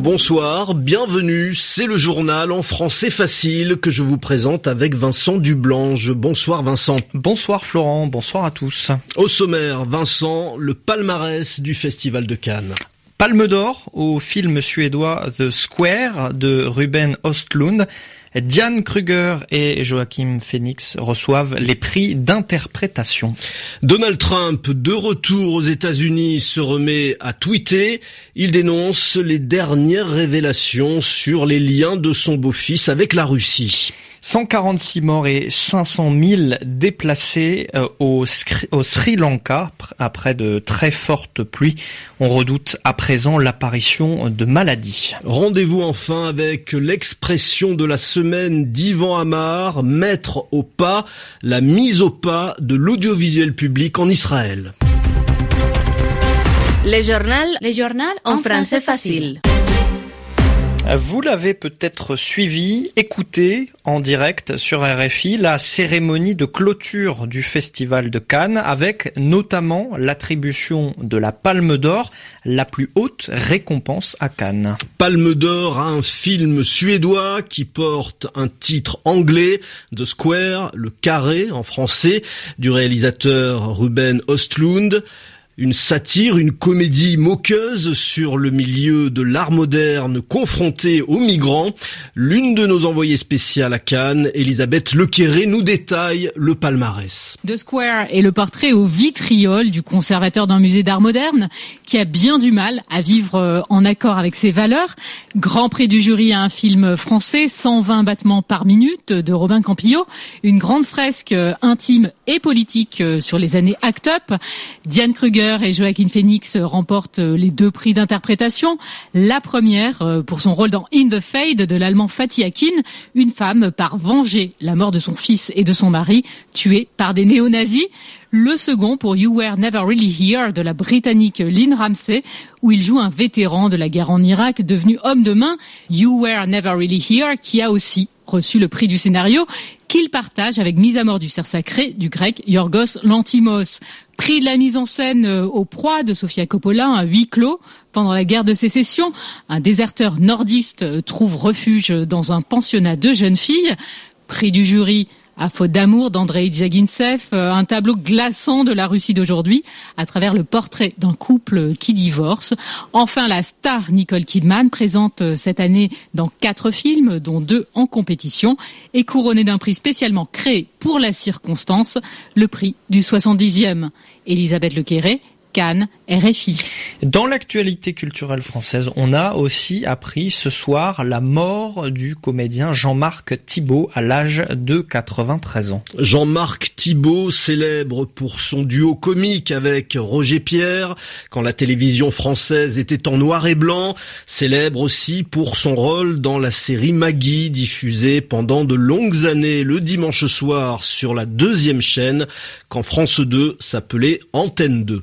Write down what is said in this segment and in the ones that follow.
Bonsoir, bienvenue, c'est le journal en français facile que je vous présente avec Vincent Dublange. Bonsoir Vincent. Bonsoir Florent, bonsoir à tous. Au sommaire, Vincent, le palmarès du Festival de Cannes. Palme d'or au film suédois The Square de Ruben Ostlund. Diane Kruger et Joachim Phoenix reçoivent les prix d'interprétation. Donald Trump, de retour aux États-Unis, se remet à tweeter. Il dénonce les dernières révélations sur les liens de son beau-fils avec la Russie. 146 morts et 500 000 déplacés euh, au, Sri Lanka après de très fortes pluies. On redoute à présent l'apparition de maladies. Rendez-vous enfin avec l'expression de la semaine d'Ivan Amar, maître au pas, la mise au pas de l'audiovisuel public en Israël. Les journaux, les journaux en, français facile. Vous l'avez peut-être suivi, écouté en direct sur RFI la cérémonie de clôture du Festival de Cannes avec notamment l'attribution de la Palme d'Or, la plus haute récompense à Cannes. Palme d'Or un film suédois qui porte un titre anglais, The Square, le carré en français, du réalisateur Ruben Ostlund une satire, une comédie moqueuse sur le milieu de l'art moderne confronté aux migrants. L'une de nos envoyées spéciales à Cannes, Elisabeth Lequéré, nous détaille le palmarès. The Square est le portrait au vitriol du conservateur d'un musée d'art moderne qui a bien du mal à vivre euh, en accord avec ses valeurs. Grand prix du jury à un film français, 120 battements par minute de Robin Campillo, une grande fresque euh, intime et politique euh, sur les années Act Up. Diane Kruger et Joaquin Phoenix remportent les deux prix d'interprétation. La première euh, pour son rôle dans In the Fade de l'allemand Fatih Akin, une femme part venger la mort de son fils et de son mari tués par des néo-nazis. Le second pour You Were Never Really Here de la britannique Lynn Ramsey, où il joue un vétéran de la guerre en Irak devenu homme de main. You Were Never Really Here, qui a aussi reçu le prix du scénario qu'il partage avec Mise à mort du cerf sacré du grec Yorgos Lantimos. Prix de la mise en scène euh, au proie de Sofia Coppola, un huis clos pendant la guerre de sécession. Un déserteur nordiste euh, trouve refuge dans un pensionnat de jeunes filles. Prix du jury à faute d'amour d'Andrei Dzagintsev, euh, un tableau glaçant de la Russie d'aujourd'hui à travers le portrait d'un couple qui divorce. Enfin, la star Nicole Kidman présente euh, cette année dans quatre films, dont deux en compétition, et couronnée d'un prix spécialement créé pour la circonstance, le prix du 70e. Elisabeth Lequéré Cannes, RFI. Dans l'actualité culturelle française, on a aussi appris ce soir la mort du comédien Jean-Marc Thibault à l'âge de 93 ans. Jean-Marc Thibault, célèbre pour son duo comique avec Roger Pierre, quand la télévision française était en noir et blanc, célèbre aussi pour son rôle dans la série Maggie, diffusée pendant de longues années le dimanche soir sur la deuxième chaîne, quand France 2 s'appelait Antenne 2.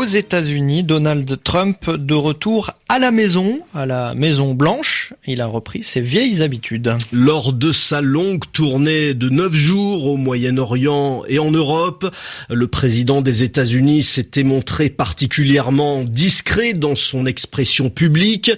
Aux États-Unis, Donald Trump de retour à la maison, à la Maison Blanche. Il a repris ses vieilles habitudes. Lors de sa longue tournée de neuf jours au Moyen-Orient et en Europe, le président des États-Unis s'était montré particulièrement discret dans son expression publique.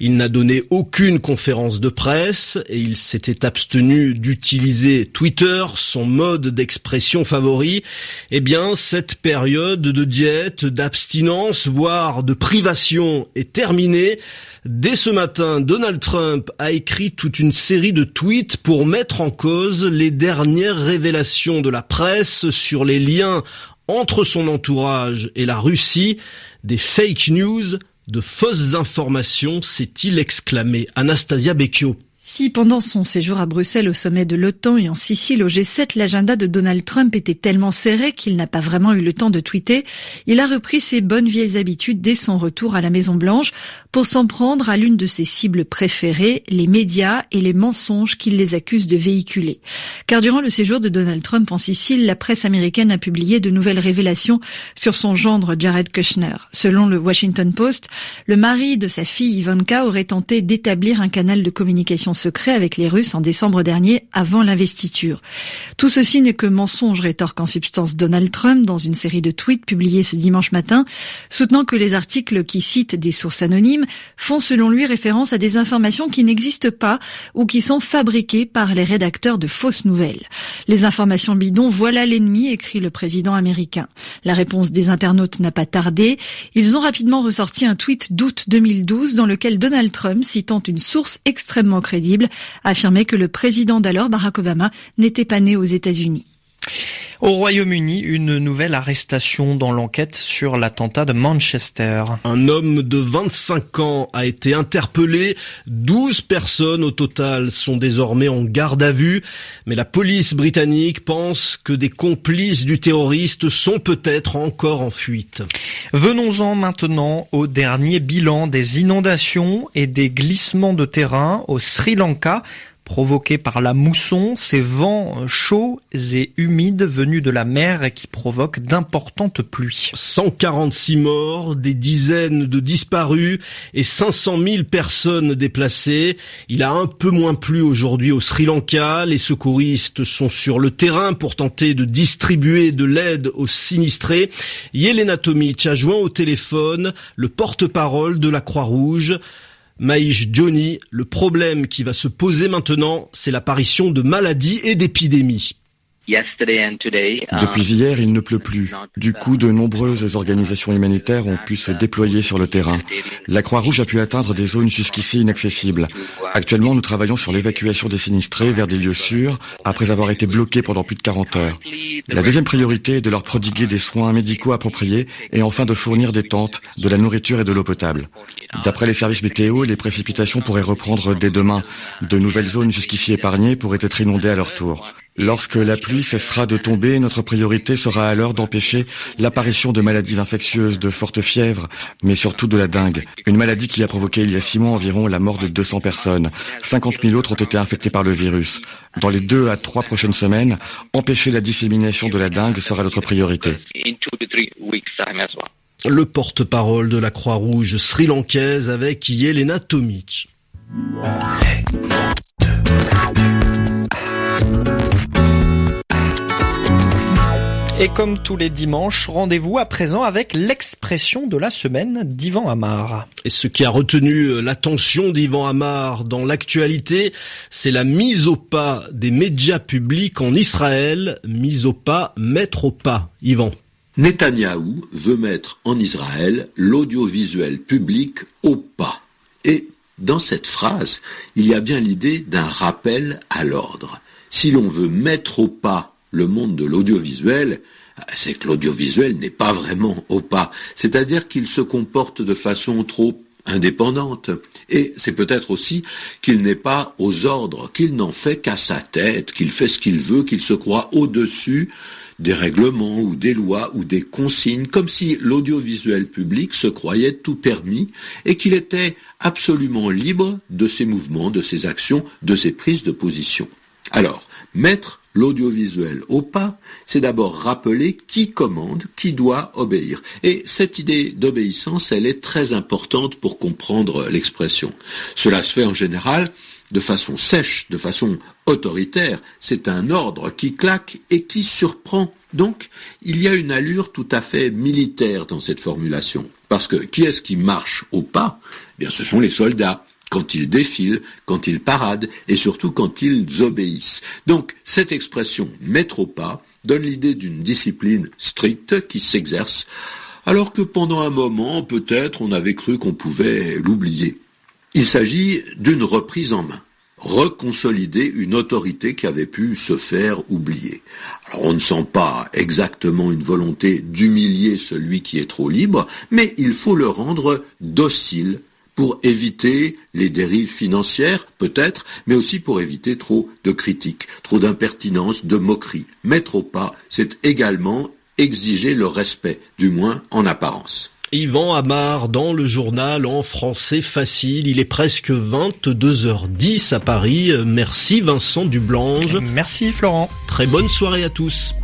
Il n'a donné aucune conférence de presse et il s'était abstenu d'utiliser Twitter, son mode d'expression favori. Eh bien, cette période de diète, d'abstinence, voire de privation est terminée Dès ce matin, Donald Trump a écrit toute une série de tweets pour mettre en cause les dernières révélations de la presse sur les liens entre son entourage et la Russie, des fake news, de fausses informations, s'est-il exclamé. Anastasia Becchio. Si pendant son séjour à Bruxelles au sommet de l'OTAN et en Sicile au G7, l'agenda de Donald Trump était tellement serré qu'il n'a pas vraiment eu le temps de tweeter, il a repris ses bonnes vieilles habitudes dès son retour à la Maison Blanche pour s'en prendre à l'une de ses cibles préférées, les médias et les mensonges qu'il les accuse de véhiculer. Car durant le séjour de Donald Trump en Sicile, la presse américaine a publié de nouvelles révélations sur son gendre Jared Kushner. Selon le Washington Post, le mari de sa fille Ivanka aurait tenté d'établir un canal de communication secret avec les Russes en décembre dernier avant l'investiture. Tout ceci n'est que mensonge, rétorque en substance Donald Trump dans une série de tweets publiés ce dimanche matin, soutenant que les articles qui citent des sources anonymes font selon lui référence à des informations qui n'existent pas ou qui sont fabriquées par les rédacteurs de fausses nouvelles. Les informations bidons, voilà l'ennemi, écrit le président américain. La réponse des internautes n'a pas tardé. Ils ont rapidement ressorti un tweet d'août 2012 dans lequel Donald Trump, citant une source extrêmement crédible, affirmait que le président d'alors, Barack Obama, n'était pas né aux États-Unis. Au Royaume-Uni, une nouvelle arrestation dans l'enquête sur l'attentat de Manchester. Un homme de 25 ans a été interpellé. 12 personnes au total sont désormais en garde à vue. Mais la police britannique pense que des complices du terroriste sont peut-être encore en fuite. Venons-en maintenant au dernier bilan des inondations et des glissements de terrain au Sri Lanka provoqués par la mousson, ces vents chauds et humides venus de la mer qui provoquent d'importantes pluies. 146 morts, des dizaines de disparus et 500 000 personnes déplacées. Il a un peu moins plu aujourd'hui au Sri Lanka. Les secouristes sont sur le terrain pour tenter de distribuer de l'aide aux sinistrés. Yelena Tomic a joint au téléphone le porte-parole de la Croix-Rouge. Maïch Johnny, le problème qui va se poser maintenant, c'est l'apparition de maladies et d'épidémies. Depuis hier, il ne pleut plus. Du coup, de nombreuses organisations humanitaires ont pu se déployer sur le terrain. La Croix-Rouge a pu atteindre des zones jusqu'ici inaccessibles. Actuellement, nous travaillons sur l'évacuation des sinistrés vers des lieux sûrs après avoir été bloqués pendant plus de 40 heures. La deuxième priorité est de leur prodiguer des soins médicaux appropriés et enfin de fournir des tentes, de la nourriture et de l'eau potable. D'après les services météo, les précipitations pourraient reprendre dès demain. De nouvelles zones jusqu'ici épargnées pourraient être inondées à leur tour. Lorsque la pluie cessera de tomber, notre priorité sera alors d'empêcher l'apparition de maladies infectieuses, de fortes fièvres, mais surtout de la dengue. Une maladie qui a provoqué il y a six mois environ la mort de 200 personnes. 50 000 autres ont été infectés par le virus. Dans les deux à trois prochaines semaines, empêcher la dissémination de la dengue sera notre priorité. Le porte-parole de la Croix-Rouge sri-lankaise avec Yelena Tomic. Et comme tous les dimanches, rendez-vous à présent avec l'expression de la semaine d'Ivan Amar. Et ce qui a retenu euh, l'attention d'Ivan Amar dans l'actualité, c'est la mise au pas des médias publics en Israël. Mise au pas, mettre au pas. Yvan. Netanyahou veut mettre en Israël l'audiovisuel public au pas. Et dans cette phrase, il y a bien l'idée d'un rappel à l'ordre. Si l'on veut mettre au pas le monde de l'audiovisuel, c'est que l'audiovisuel n'est pas vraiment au pas. C'est-à-dire qu'il se comporte de façon trop indépendante. Et c'est peut-être aussi qu'il n'est pas aux ordres, qu'il n'en fait qu'à sa tête, qu'il fait ce qu'il veut, qu'il se croit au-dessus des règlements ou des lois ou des consignes, comme si l'audiovisuel public se croyait tout permis et qu'il était absolument libre de ses mouvements, de ses actions, de ses prises de position. Alors, mettre l'audiovisuel au pas, c'est d'abord rappeler qui commande, qui doit obéir. Et cette idée d'obéissance, elle est très importante pour comprendre l'expression. Cela se fait en général de façon sèche, de façon autoritaire. C'est un ordre qui claque et qui surprend. Donc, il y a une allure tout à fait militaire dans cette formulation. Parce que qui est-ce qui marche au pas? Eh Bien, ce sont les soldats quand ils défilent, quand ils paradent et surtout quand ils obéissent. Donc cette expression mettre au pas donne l'idée d'une discipline stricte qui s'exerce, alors que pendant un moment, peut-être, on avait cru qu'on pouvait l'oublier. Il s'agit d'une reprise en main reconsolider une autorité qui avait pu se faire oublier. Alors on ne sent pas exactement une volonté d'humilier celui qui est trop libre, mais il faut le rendre docile pour éviter les dérives financières, peut-être, mais aussi pour éviter trop de critiques, trop d'impertinence, de moqueries. Mettre au pas, c'est également exiger le respect, du moins en apparence. Yvan Amar dans le journal en français facile. Il est presque 22h10 à Paris. Merci Vincent Dublange. Merci Florent. Très bonne soirée à tous.